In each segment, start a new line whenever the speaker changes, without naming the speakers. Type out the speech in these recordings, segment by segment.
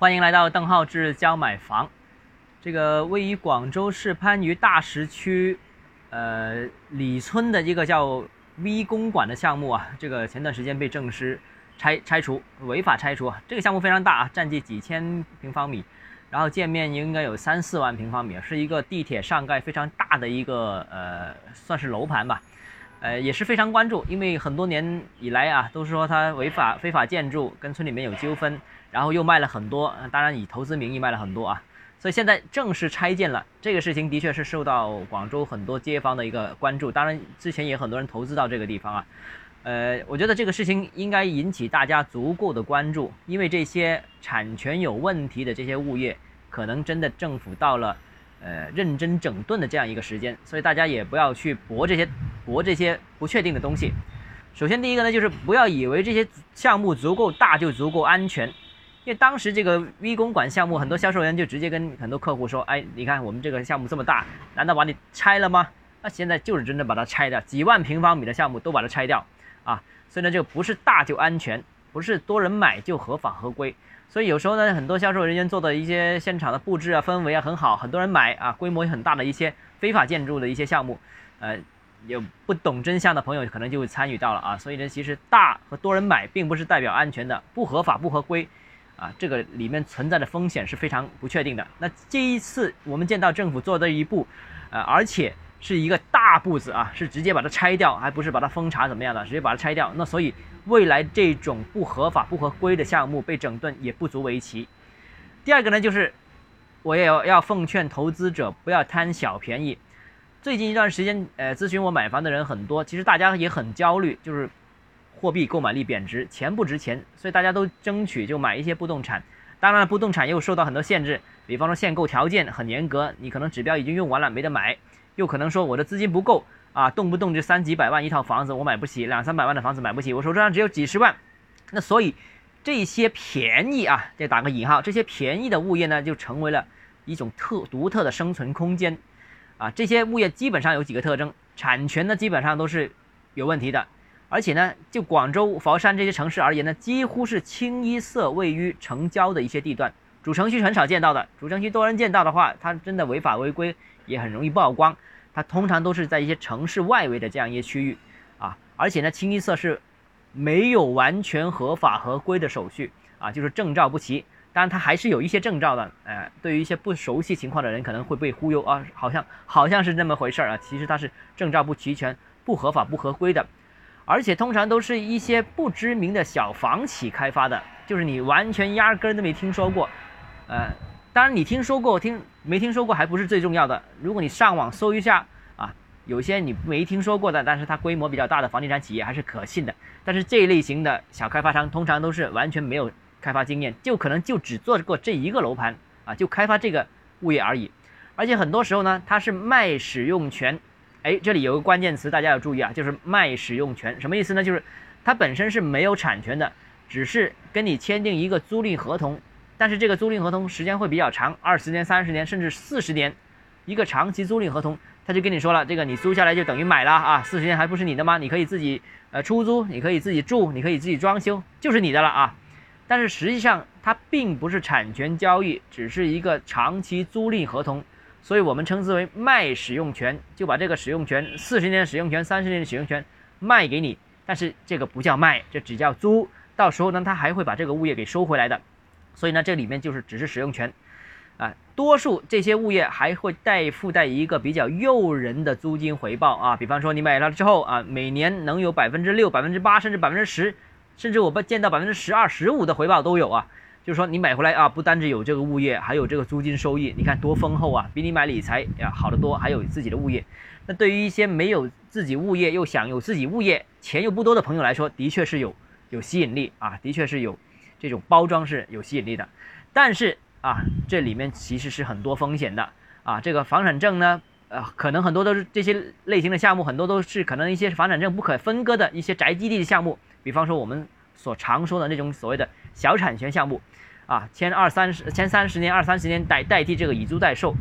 欢迎来到邓浩志教买房。这个位于广州市番禺大石区，呃李村的一个叫 V 公馆的项目啊，这个前段时间被证实拆拆除，违法拆除啊。这个项目非常大啊，占地几千平方米，然后建面应该有三四万平方米，是一个地铁上盖非常大的一个呃，算是楼盘吧。呃，也是非常关注，因为很多年以来啊，都是说他违法非法建筑，跟村里面有纠纷，然后又卖了很多，当然以投资名义卖了很多啊，所以现在正式拆建了，这个事情的确是受到广州很多街坊的一个关注，当然之前也很多人投资到这个地方啊，呃，我觉得这个事情应该引起大家足够的关注，因为这些产权有问题的这些物业，可能真的政府到了。呃，认真整顿的这样一个时间，所以大家也不要去博这些博这些不确定的东西。首先，第一个呢，就是不要以为这些项目足够大就足够安全，因为当时这个 V 公馆项目，很多销售人员就直接跟很多客户说：“哎，你看我们这个项目这么大，难道把你拆了吗？”那现在就是真的把它拆掉，几万平方米的项目都把它拆掉啊！所以呢，这个不是大就安全，不是多人买就合法合规。所以有时候呢，很多销售人员做的一些现场的布置啊、氛围啊很好，很多人买啊，规模也很大的一些非法建筑的一些项目，呃，有不懂真相的朋友可能就会参与到了啊。所以呢，其实大和多人买并不是代表安全的，不合法不合规，啊，这个里面存在的风险是非常不确定的。那这一次我们见到政府做的一步，呃，而且是一个大步子啊，是直接把它拆掉，还不是把它封查怎么样的，直接把它拆掉。那所以。未来这种不合法、不合规的项目被整顿也不足为奇。第二个呢，就是我也要要奉劝投资者不要贪小便宜。最近一段时间，呃，咨询我买房的人很多，其实大家也很焦虑，就是货币购买力贬值，钱不值钱，所以大家都争取就买一些不动产。当然了，不动产又受到很多限制，比方说限购条件很严格，你可能指标已经用完了没得买，又可能说我的资金不够。啊，动不动就三几百万一套房子，我买不起；两三百万的房子买不起，我手上只有几十万。那所以这些便宜啊，这打个引号，这些便宜的物业呢，就成为了一种特独特的生存空间。啊，这些物业基本上有几个特征：产权呢，基本上都是有问题的，而且呢，就广州、佛山这些城市而言呢，几乎是清一色位于城郊的一些地段，主城区很少见到的。主城区多人见到的话，它真的违法违规，也很容易曝光。它通常都是在一些城市外围的这样一些区域，啊，而且呢，清一色是没有完全合法合规的手续啊，就是证照不齐。当然，它还是有一些证照的，呃，对于一些不熟悉情况的人可能会被忽悠啊，好像好像是那么回事儿啊，其实它是证照不齐全、不合法不合规的，而且通常都是一些不知名的小房企开发的，就是你完全压根都没听说过，呃。当然，你听说过听没听说过还不是最重要的。如果你上网搜一下啊，有些你没听说过的，但是它规模比较大的房地产企业还是可信的。但是这一类型的小开发商通常都是完全没有开发经验，就可能就只做过这一个楼盘啊，就开发这个物业而已。而且很多时候呢，它是卖使用权。哎，这里有个关键词，大家要注意啊，就是卖使用权。什么意思呢？就是它本身是没有产权的，只是跟你签订一个租赁合同。但是这个租赁合同时间会比较长，二十年、三十年，甚至四十年，一个长期租赁合同，他就跟你说了，这个你租下来就等于买了啊，四十年还不是你的吗？你可以自己呃出租，你可以自己住，你可以自己装修，就是你的了啊。但是实际上它并不是产权交易，只是一个长期租赁合同，所以我们称之为卖使用权，就把这个使用权，四十年的使用权、三十年的使用权卖给你，但是这个不叫卖，这只叫租，到时候呢，他还会把这个物业给收回来的。所以呢，这里面就是只是使用权，啊，多数这些物业还会带附带一个比较诱人的租金回报啊，比方说你买了之后啊，每年能有百分之六、百分之八，甚至百分之十，甚至我们见到百分之十二、十五的回报都有啊。就是说你买回来啊，不单只有这个物业，还有这个租金收益，你看多丰厚啊，比你买理财呀好得多，还有自己的物业。那对于一些没有自己物业又想有自己物业、钱又不多的朋友来说，的确是有有吸引力啊，的确是有。这种包装是有吸引力的，但是啊，这里面其实是很多风险的啊。这个房产证呢，呃，可能很多都是这些类型的项目，很多都是可能一些房产证不可分割的一些宅基地的项目，比方说我们所常说的那种所谓的小产权项目，啊，签二三十、签三十年、二三十年代代替这个以租代售。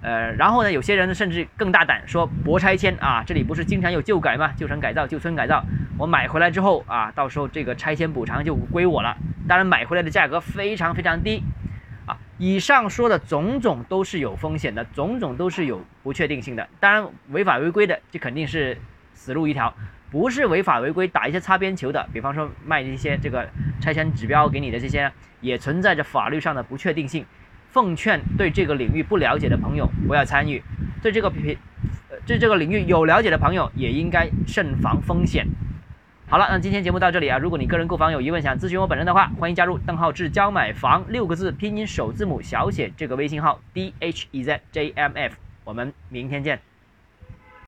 呃，然后呢，有些人甚至更大胆，说博拆迁啊，这里不是经常有旧改吗？旧城改造、旧村改造，我买回来之后啊，到时候这个拆迁补偿就归我了。当然，买回来的价格非常非常低，啊以上说的种种都是有风险的，种种都是有不确定性的。当然，违法违规的，就肯定是死路一条；不是违法违规，打一些擦边球的，比方说卖一些这个拆迁指标给你的这些，也存在着法律上的不确定性。奉劝对这个领域不了解的朋友不要参与，对这个品，对这个领域有了解的朋友也应该慎防风险。好了，那今天节目到这里啊。如果你个人购房有疑问，想咨询我本人的话，欢迎加入邓浩志教买房六个字拼音首字母小写这个微信号 d h e z j m f。我们明天见。